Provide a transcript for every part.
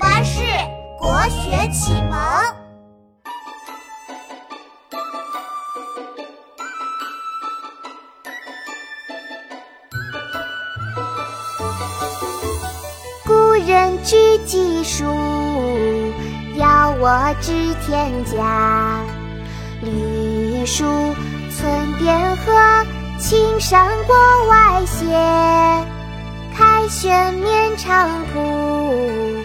巴士国学启蒙。古人具记述，要我知天家。绿树村边合，青山国外斜。开轩面场圃，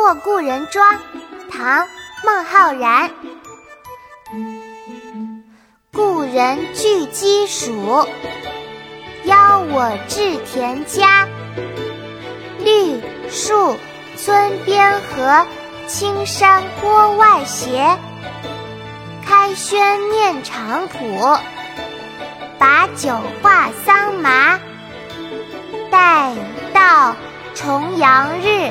过故人庄》唐·孟浩然。故人具鸡黍，邀我至田家。绿树村边合，青山郭外斜。开轩面场圃，把酒话桑麻。待到重阳日，